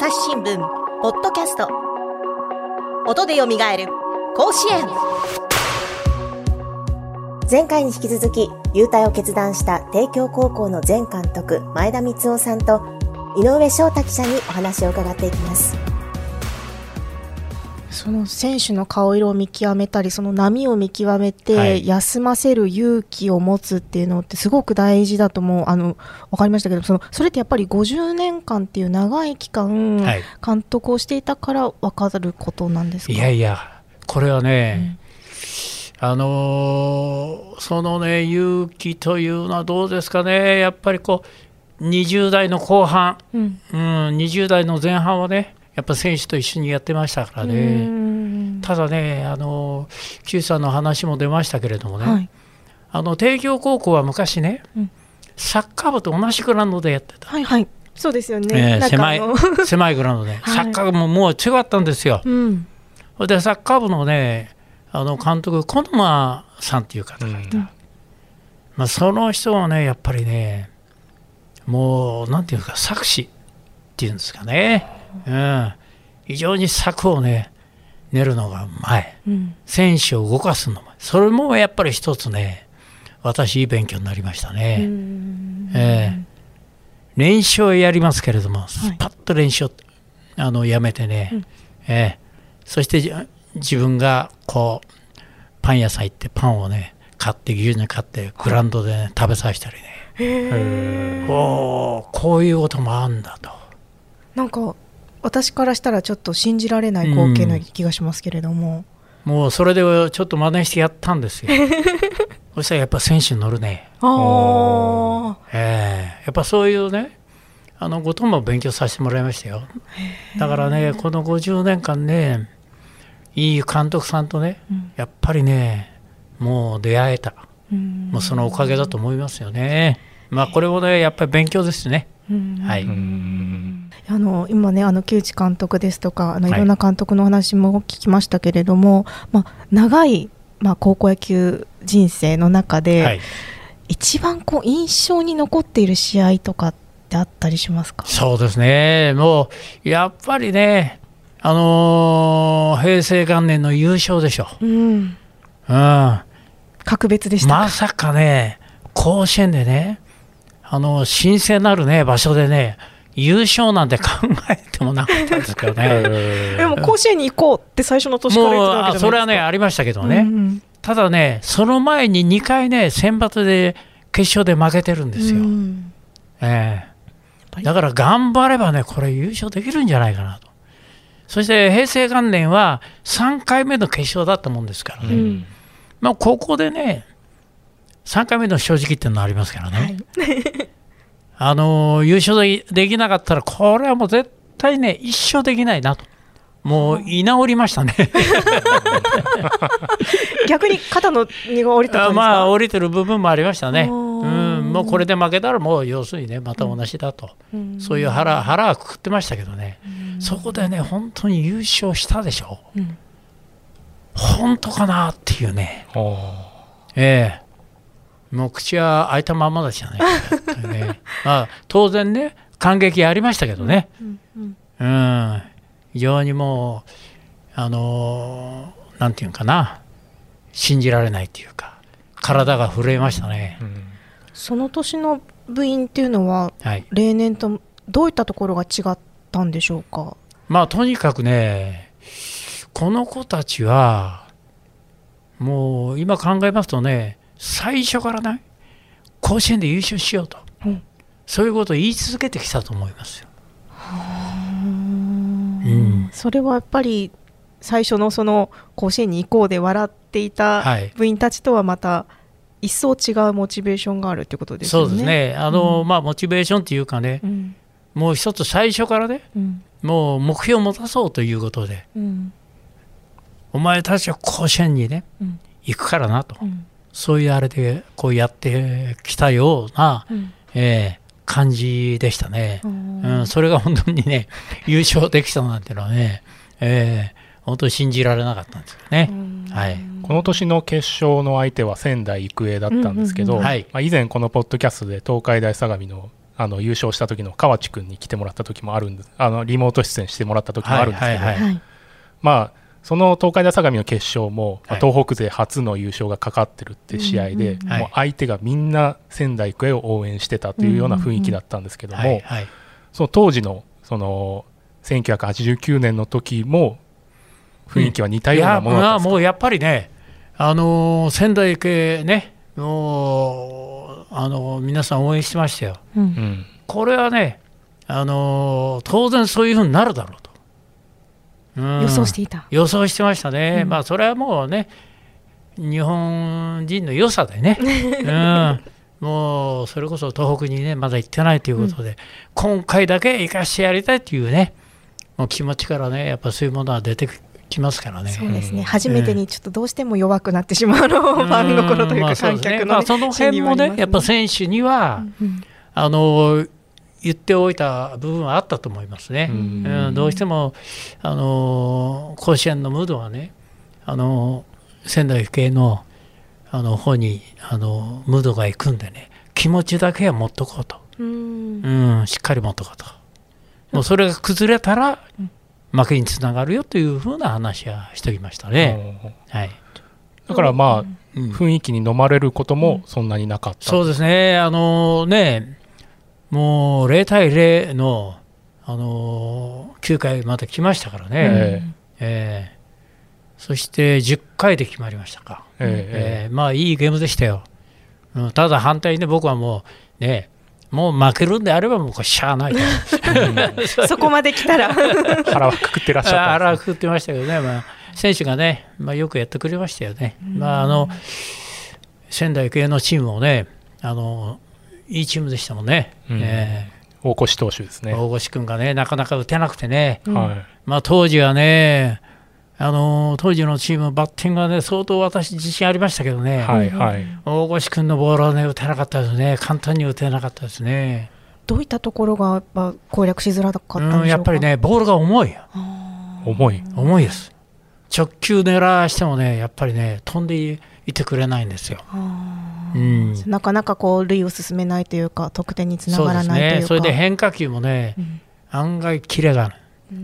朝日新聞ポッドキャスト。音でよみがえる甲子園。前回に引き続き優待を決断した帝京高校の前監督前田光雄さんと井上翔太記者にお話を伺っていきます。その選手の顔色を見極めたりその波を見極めて休ませる勇気を持つっていうのってすごく大事だと思うあの分かりましたけどそのそれってやっぱり50年間っていう長い期間、監督をしていたから分かることなんですか？いやいやこれはね、うん、あのー、そのね勇気というのはどうですかね？やっぱりこう20代の後半、うん、うん、20代の前半はねやっぱ選手と一緒にやってましたからね、ただね、あの Q さんの話も出ましたけれどもね、はい、あの帝京高校は昔ね、うん、サッカー部と同じグラウンドでやってた。はいはい。そうですよね、えー、狭い 狭いグラウンドで、はい、サッカー部ももう強かったんですよ。うん、でサッカー部のねあの監督小沼さんっていう方がいた、うん、まあ、その人はねやっぱりねもうなんていうか作詞っていうんですかねうん、非常に策をね練るのがうまい、うん、選手を動かすのもそれもやっぱり一つね私いい勉強になりましたね。えー、練習をやりますけれども、スパッと練習をあのやめてね、うん、えー、そして自分がこうパン屋さん行ってパンをね買って牛乳買ってグラウンドで、ね、食べさせたりね。おこういうこともあるんだと。なんか私からしたらちょっと信じられない光景な気がしますけれども、うん、もうそれでちょっと真似してやったんですよ。そしたらやっぱ選手に乗るね。あ、えー、やっぱそういうねあのことも勉強させてもらいましたよ。だからねこの50年間ねいい監督さんとね、うん、やっぱりねもう出会えた、うん、もうそのおかげだと思いますよね。まあこれもねやっぱり勉強ですね、はいあの今ねあの木内監督ですとかあのい。ろんな監督の話も聞きましたけれども、はい、まあ、長い、まあ、高校野球人生の中で、はい、一番こう印象に残っている試合とかってあったりしますか？そうですね。もうやっぱりねあのー、平成元年の優勝でしょ、うん、うん、格別でしたまさかね甲子園でねあの神聖なるね場所でね優勝なんて考えてもなかったですけどね。でも甲子園に行こうって最初の年から言ってたわけじゃないですか。それはねありましたけどね、うんうん、ただねその前に2回ね選抜で決勝で負けてるんですよ、うん、えー、だから頑張ればねこれ優勝できるんじゃないかなと。そして平成元年は3回目の決勝だったもんですからね、うん、まあ、ここでね3回目の正直っていうのがありますからね、はい、あの優勝できなかったら、これはもう絶対ね、一生できないなと。もう居直りましたね。逆に肩の荷が下りたまあ降りてる部分もありましたね。うん、もうこれで負けたらもう要するにねまた同じだと、うん、そういう腹腹はくくってましたけどね、うん、そこでね本当に優勝したでしょ、うん、本当かなっていうね、ええもう口は開いたままでしたね。ね、まあ、当然ね感激ありましたけどね、うん。うん。うん、非常にもうあのー、なんていうかな。信じられないっていうか体が震えましたね、その年の部員っていうのは、はい、例年とどういったところが違ったんでしょうか？まあとにかくねこの子たちはもう今考えますとね最初からね甲子園で優勝しようと、うん、そういうことを言い続けてきたと思いますよ。うん、それはやっぱり最初のその甲子園に行こうで笑っていた部員たちとはまた一層違うモチベーションがあるということですね。そうですね。あの、うん、まあ、モチベーションというかね、うん、もう一つ最初からね、うん、もう目標を持たそうということで、お前たちは甲子園にね、行くからなと。そういうあれでこうやってきたような、うん、えー、感じでしたね、うん、それが本当にね 優勝できたなんていうのはね、えー、本当に信じられなかったんですよね、はい、この年の決勝の相手は仙台育英だったんですけど、まあ、以前このポッドキャストで東海大相模のあの優勝した時の河内君に来てもらった時もあるんですあのリモート出演してもらった時もあるんですけど、はいはいはい、まあその東海大相模の決勝も、はい、東北勢初の優勝がかかってるって試合で、もう相手がみんな仙台育英を応援してたというような雰囲気だったんですけども、その当時のその1989年の時も雰囲気は似たようなものだったんですか、うん、もうやっぱりね、あのー、仙台育英ね、もう、あのー、皆さん応援してましたよ。うん、これはね、あのー、当然そういうふうになるだろうと。うん、予想していた。予想してましたね、まあそれはもうね日本人の良さでね、うん、もうそれこそ東北にねまだ行ってないということで、今回だけ行かしてやりたいというねもう気持ちからねやっぱそういうものは出てきますからね。そうですね。初めてにちょっとどうしても弱くなってしまうの、ファン心というか観客の、ね、まあ、その辺もね、やっぱ選手には、うん、あの言っておいた部分はあったと思いますね。うん、どうしてもあの甲子園のムードはね、あの仙台育英のあの方にあのムードがいくんでね、気持ちだけは持っとこうと、うん、うん、しっかり持っとこうと。もうそれが崩れたら、負けにつながるよというふうな話はしておきましたね。はい、だからまあ、うん、雰囲気に飲まれることもそんなになかった、そうですね、あのね、もう0対0の、あの9回まで来ましたからね、えー、えー、そして10回で決まりましたか、えー、えー、まあいいゲームでしたよ。ただ反対にね、僕はもうね、もう負けるんであればもうしゃあない そこまで来たら。腹はくくってらっしゃった、ね、腹はくくってましたけどね、まあ、選手がね、まあ、よくやってくれましたよね、まあ、あの仙台育英のチームもねあのいいチームでしたもんね、うん、えー、大越投手ですね。大越君がねなかなか打てなくてね、うん、まあ、当時はねあの当時のチーム、バッティングはね、相当私、自信ありましたけどね、はいはい、大越君のボールはね、打てなかったですね、簡単に打てなかったですね。どういったところがやっぱ攻略しづらかったんでしょうか、うん、やっぱりね、ボールが重い。重い。重いです。直球狙してもね、やっぱりね、飛んでいてくれないんですよ。うん、なかなかこう塁を進めないというか、得点につながらないというか。そ、ね、それで変化球もね、うん、案外、キレがある。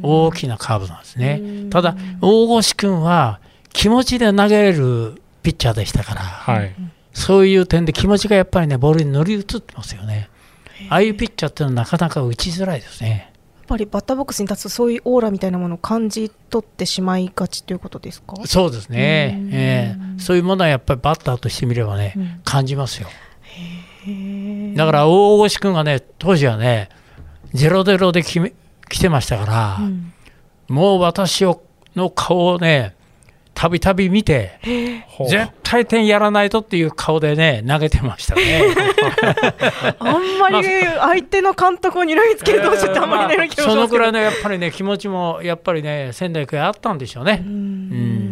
大きなカーブなんですね。ただ、大越君は気持ちで投げれるピッチャーでしたから、はい、そういう点で気持ちがやっぱりね、ボールに乗り移ってますよね。ああいうピッチャーっていうのはなかなか打ちづらいですね。やっぱりバッターボックスに立つとそういうオーラみたいなものを感じ取ってしまいがちということですか？そうですね、えー、そういうものはやっぱりバッターとしてみればね、うん、感じますよ。だから大越君がね、当時はね、0-0で決め来てましたから、うん、もう私をの顔をねたびたび見て、絶対点やらないとっていう顔でね、投げてましたね。あんまり相手の監督を睨みつけるとちょっとあんまりね、まあ、そのくらいのやっぱりね、気持ちもやっぱりね、仙台育英あったんでしょうね。うん。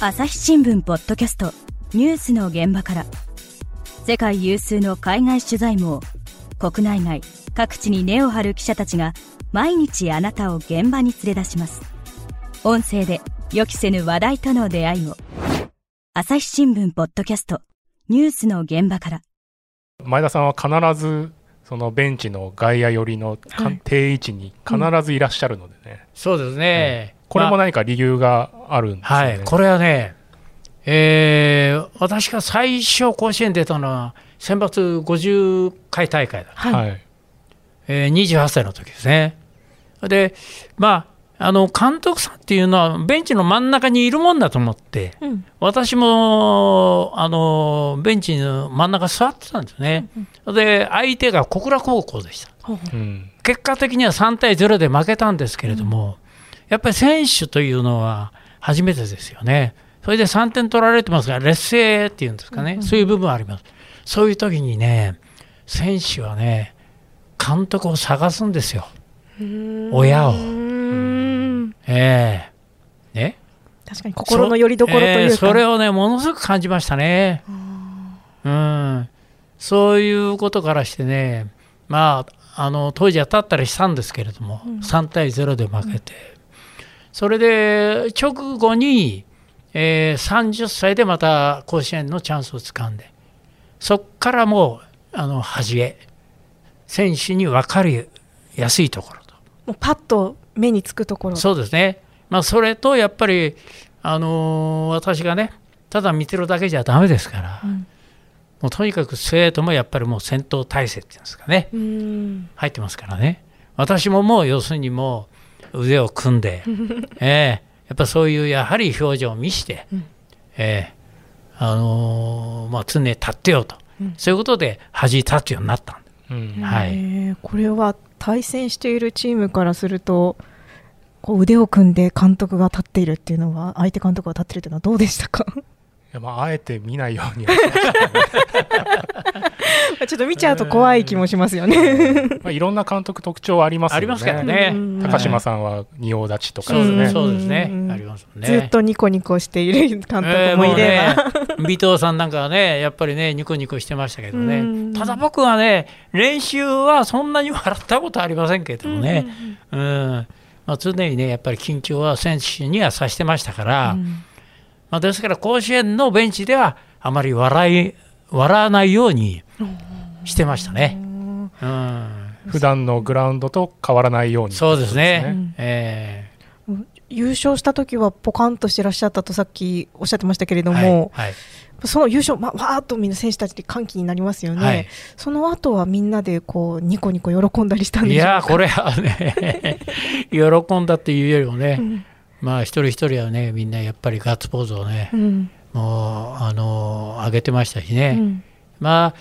朝日新聞ポッドキャストニュースの現場から世界有数の海外取材網国内外各地に根を張る記者たちが毎日あなたを現場に連れ出します。音声で予期せぬ話題との出会いを朝日新聞ポッドキャストニュースの現場から。前田さんは必ずそのベンチの外野寄りの定位置に必ずいらっしゃるのでね、うん、そうですね、これも何か理由があるんですね、はい、これはね、えー、私が最初甲子園出たのは選抜50回大会だった、はい、えー、28歳の時ですね。でまああの監督さんっていうのはベンチの真ん中にいるもんだと思って、うん、私もあのベンチの真ん中座ってたんですね、うん、で相手が小倉高校でした、うん、結果的には3対0で負けたんですけれども、やっぱり選手というのは初めてですよね。それで3点取られてますが、劣勢っていうんですかね、そういう部分はあります。そういう時にね、選手はね、監督を探すんですよ。親を。ええー、ね。確かに心の拠り所というかそ,、えー、それをね、ものすごく感じましたね。うん。そういうことからしてね、まあ、あの当時は立ったりしたんですけれども、うん、3対0で負けて、それで直後に、えー、30歳でまた甲子園のチャンスをつかんでそこからもうあの端へ選手に分かりやすいところと。もうパッと目につくところ。そうですね、まあ、それとやっぱり、あのー、私がねただ見てるだけじゃだめですから、うん、もうとにかく生徒もやっぱりもう戦闘態勢っていうんですかね入ってますからね。私ももう要するにもう腕を組んで、えー、やっぱそういうやはり表情を見して、うん、えー、あのー、まあ、常に立ってよと、うん、そういうことで恥立つようになったうん、はい、これは対戦しているチームからするとこう腕を組んで監督が立っているっていうのは相手監督が立っているというのはどうでしたか？やまああえて見ないように ちょっと見ちゃうと怖い気もしますよねまあいろんな監督特徴ありますよね。ありますからね。高島さんは仁王立ちとかですね。そうですね。ありますね。ずっとニコニコしている監督もいれば、尾藤さんなんかはねやっぱりねニコニコしてましたけどね。ただ僕はね練習はそんなに笑ったことありませんけどもね。うん。まあ常にねやっぱり緊張は選手にはさしてましたから。まあ、ですから甲子園のベンチではあまり笑い笑わないようにしてましたね。うん、普段のグラウンドと変わらないように、そうですね。えー、優勝した時はポカンとしてらっしゃったとさっきおっしゃってましたけれども、はいはい、その優勝、ま、わーっとみんな選手たちで歓喜になりますよね、はい、その後はみんなでこうニコニコ喜んだりしたんでいやこれはね 喜んだっていうよりもね、うんまあ一人一人はねみんなやっぱりガッツポーズをね、うん、もうあの上げてましたしね、うん、ま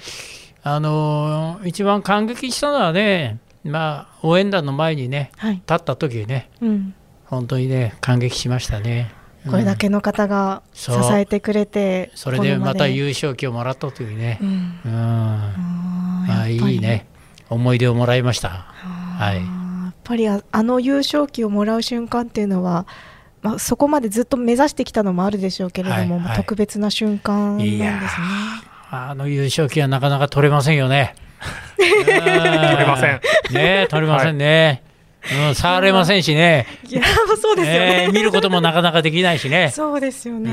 ああの一番感激したのはねまあ応援団の前にね、はい、立った時にね、うん、本当にね感激しましたね。これだけの方が支えてくれて、それでまた優勝旗をもらったというね、うん、まあいいね。思い出をもらいました。はい。やっぱりあの優勝旗をもらう瞬間っていうのはまあ、そこまでずっと目指してきたのもあるでしょうけれども、はいはい、特別な瞬間なんですね。あの優勝旗はなかなか取れませんよね。取れません。ね取れませんね。はい、うん、触れませんしね。いや、そうですよね、えー、見ることもなかなかできないしね。そうですよね。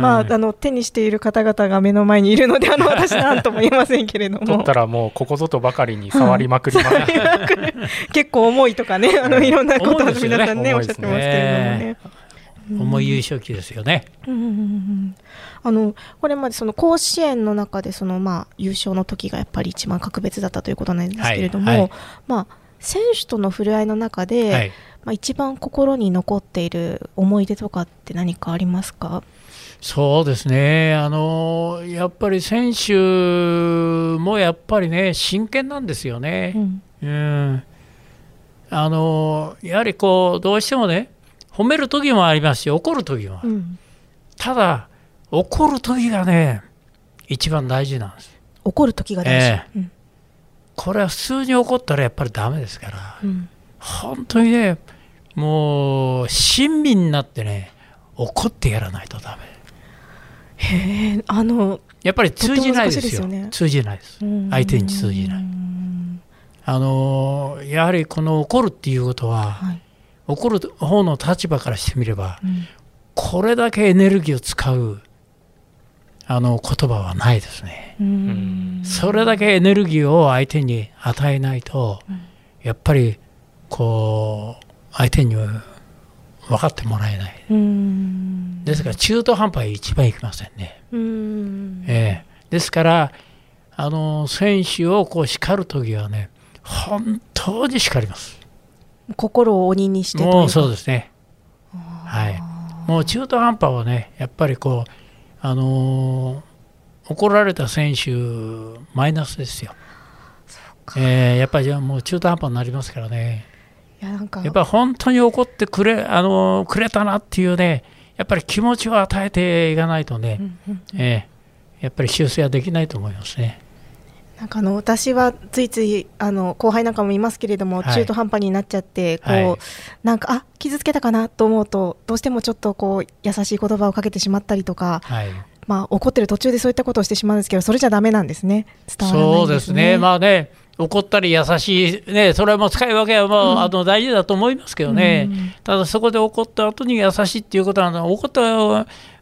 まあ、あの手にしている方々が目の前にいるので、あの私なんとも言えませんけれども。取ったらもうここぞとばかりに触りまくります。結構重いとかね、あのいろんなことを皆さんね、おっしゃってますけれどもね。重い優勝旗ですよね。あのこれまでその甲子園の中でそのまあ優勝の時がやっぱり一番格別だったということなんですけれども、はいはい、まあ選手との触れ合いの中で、はい、まあ一番心に残っている思い出とかって何かありますか？そうですね。あのやっぱり選手もやっぱりね真剣なんですよね。うん、うん。あのやはりこうどうしてもね褒める時もありますし怒る時もある、うん、ただ怒る時がね一番大事なんです。怒る時が大事、えーうん、これは普通に怒ったらやっぱりダメですから、うん、本当にねもう親身になってね怒ってやらないとダメ。へえあのやっぱり通じないですよ、ね、通じないです。相手に通じない。あのやはりこの怒るっていうことは、はい怒る方の立場からしてみれば、うん、これだけエネルギーを使うあの言葉はないですね。それだけエネルギーを相手に与えないと、うん、やっぱりこう相手に分かってもらえない。ですから中途半端に一番いきませんね。えー、ですからあの選手をこう叱る時はね本当に叱ります。心を鬼にしてもうそうですね。はい。もう中途半端はねやっぱりこうあのー、怒られた選手マイナスですよ。えー、やっぱりじゃあもう中途半端になりますからね。ややっぱり本当に怒ってくれ,、あのー、くれたなっていうねやっぱり気持ちを与えていかないとね、うんうんうん、えー、やっぱり修正はできないと思いますね。なんかあの私はついついあの後輩なんかもいますけれども、はい、中途半端になっちゃってこう、はい、なんかあ傷つけたかなと思うとどうしてもちょっとこう優しい言葉をかけてしまったりとか、はい、まあ、怒ってる途中でそういったことをしてしまうんですけどそれじゃだめなんですね。伝わらないですね。そうですね。まあね怒ったり優しい、ね、それはもう使い分けはもう、うん、あの大事だと思いますけどね、うん、ただそこで怒った後に優しいっていうことは、怒った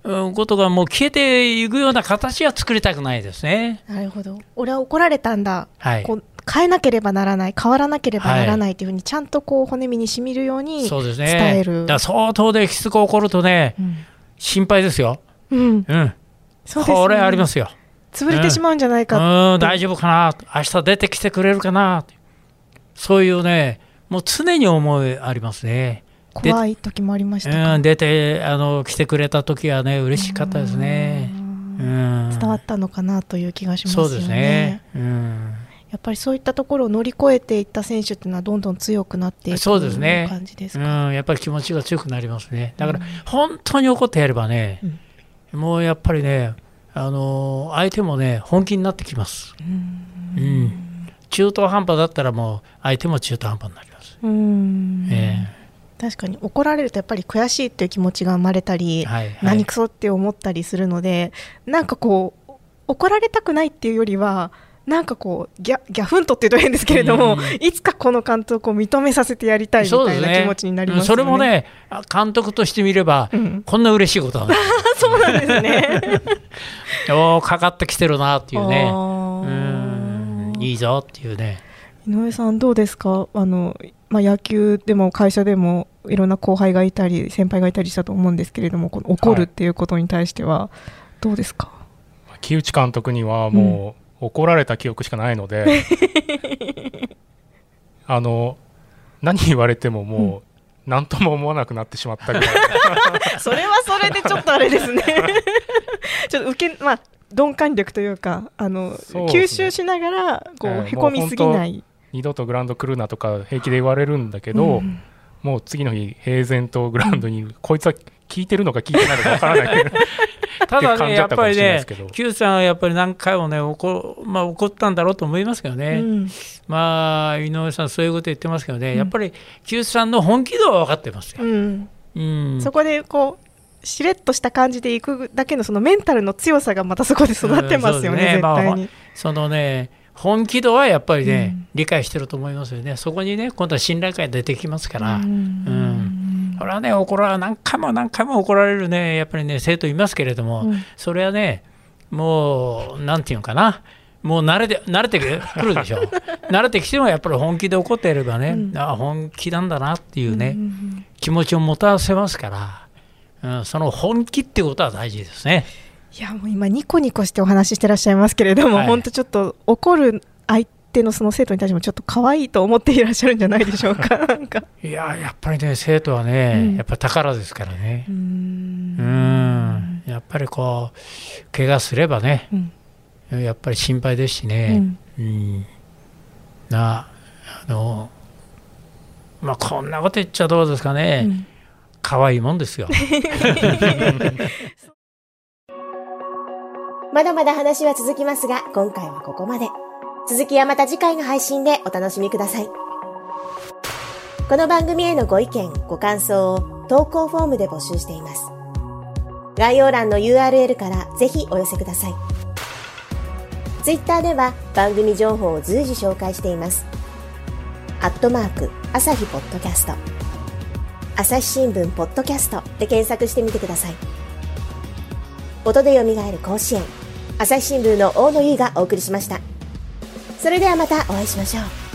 ことがもう消えていくような形は作りたくないですね。なるほど。俺は怒られたんだ、はい、こう変えなければならない、変わらなければならないというふうに、ちゃんとこう骨身にしみるように伝える。ね、だ相当できつく怒るとね、うん、心配ですよ。うん、うん、そうですね、これありますよ。潰れてしまうんじゃないか、うん、大丈夫かな、明日出てきてくれるかな、そういうね、もう常に思いありますね。怖い時もありましたうん、出てあの来てくれた時はね嬉しかったですね。うん、伝わったのかなという気がしますよね。そうですね。うん。やっぱりそういったところを乗り越えていった選手っていうのはどんどん強くなっていくそうですね感じですか、うん、やっぱり気持ちが強くなりますね。だから本当に怒ってやればね、うん、もうやっぱりねあの相手もね本気になってきます、うん、うん、中途半端だったらもう相手も中途半端になります、うん。えー、確かに怒られるとやっぱり悔しいっていう気持ちが生まれたり、はいはい、何くそって思ったりするのでなんかこう怒られたくないっていうよりはなんかこうギャギャフントっていうと変ですけれども、うん、いつかこの監督を認めさせてやりたいみたいな気持ちになります、ね、それもね監督としてみれば、うん、こんな嬉しいことなんですそうなんですね。おかかってきてるなっていうね。うん。いいぞっていうね。井上さんどうですか？あの、まあ、野球でも会社でもいろんな後輩がいたり先輩がいたりしたと思うんですけれどもこの怒るっていうことに対してはどうですか、はい、木内監督にはもう、怒られた記憶しかないので あの何言われてももう何とも思わなくなってしまったり。それはそれでちょっとあれですね。ちょっと受けまあ鈍感力というかあの、ね、吸収しながらこう、えー、へこみすぎない。二度とグラウンド来るなとか平気で言われるんだけど、うん、もう次の日平然とグラウンドに、うん、こいつは聞いてるのか聞いてないのかわからないただね、やっぱりね、Q さんはやっぱり何回もね、怒,、まあ、怒ったんだろうと思いますけどね、うん、まあ、井上さん、そういうこと言ってますけどね、うん、やっぱり Q さんの本気度は分かってますよ。うん。そこでこうしれっとした感じでいくだけのそのメンタルの強さがまたそこで育ってますよね、ね。絶対に。まあ、そのね本気度はやっぱりね、理解してると思いますよね、そこにね、今度は信頼感出てきますから。うん。これはね怒ら何回も何回も怒られるねやっぱりね生徒いますけれども、うん、それはねもうなんていうのかな。もう慣れて慣れてくるでしょ。慣れてきてもやっぱり本気で怒っていればね、うん、あ本気なんだなっていうね、うん、気持ちを持たせますから、うん、その本気ってことは大事ですね。いやもう今ニコニコしてお話ししてらっしゃいますけれども、はい、本当ちょっと怒る相手のその生徒に対してもちょっと可愛いと思っていらっしゃるんじゃないでしょうか なんか。いややっぱりね生徒はね、うん、やっぱ宝ですからね。うん。やっぱりこう怪我すればね、うん、やっぱり心配ですしね、うん、うん、なあのまあこんなこと言っちゃどうですかね、うん、可愛いもんですよ まだまだ話は続きますが今回はここまで。続きはまた次回の配信でお楽しみください。この番組へのご意見、ご感想を投稿フォームで募集しています。概要欄の URL からぜひお寄せください。Twitter では番組情報を随時紹介しています。アットマーク、朝日ポッドキャスト。朝日新聞ポッドキャストで検索してみてください。音で蘇る甲子園。朝日新聞の大野優がお送りしました。それではまたお会いしましょう。